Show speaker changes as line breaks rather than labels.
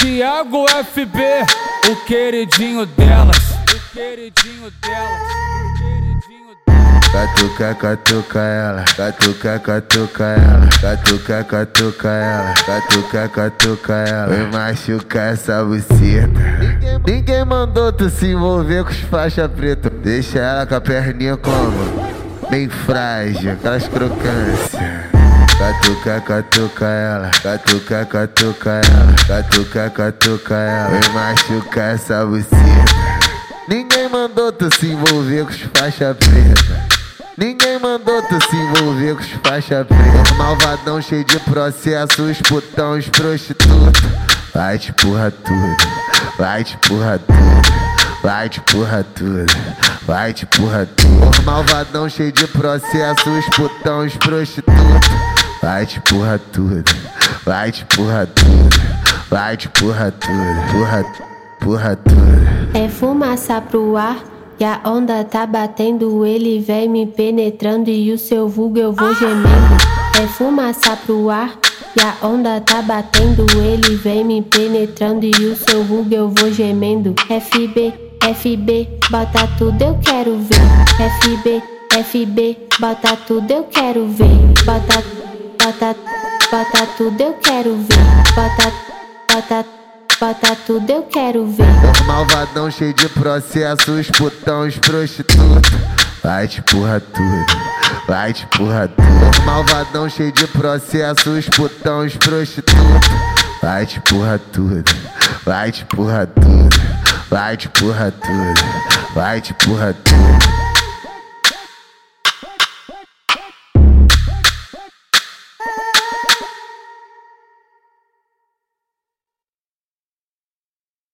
Thiago FB, o queridinho delas. O queridinho delas.
Catuca, catuca ela, catuca, catuca ela, catuca, catuca ela, catuca, catuca ela. Vai machucar essa buceta. Ninguém, mandou tu se envolver com os faixa preta. Deixa ela com a perninha como? Bem frágil, aquelas crocâncias. Catuca, catuca ela, catuca, catuca ela, catuca, catuca ela. Vai machucar essa buceta. Ninguém mandou tu se envolver com os faixa preta. Ninguém mandou tu se envolver com os faixa preta. Malvadão cheio de processos, putão, os prostitutos. Vai te porra tudo, vai te porra tudo, vai te porra tudo, vai te porra tudo. Malvadão cheio de processos, putão, os prostitutos. Vai te porra tudo, vai te porra tudo, vai te porra tudo, porra, porra tudo.
É fumaça pro ar e a onda tá batendo. Ele vem me penetrando e o seu vulgo eu vou gemendo. É fumaça pro ar e a onda tá batendo. Ele vem me penetrando e o seu vulgo eu vou gemendo. FB, FB, bota tudo eu quero ver. FB, FB, bota tudo eu quero ver. Bota, bota, bota tudo eu quero ver. Bota, bota, bota tudo eu quero ver.
Malvadão cheio de processos, putão, os. Vai te porra tudo, vai te porra tudo. Malvadão cheio de processos, putão, os. Vai te porra tudo, vai te porra tudo, vai te porra tudo, vai te porra tudo.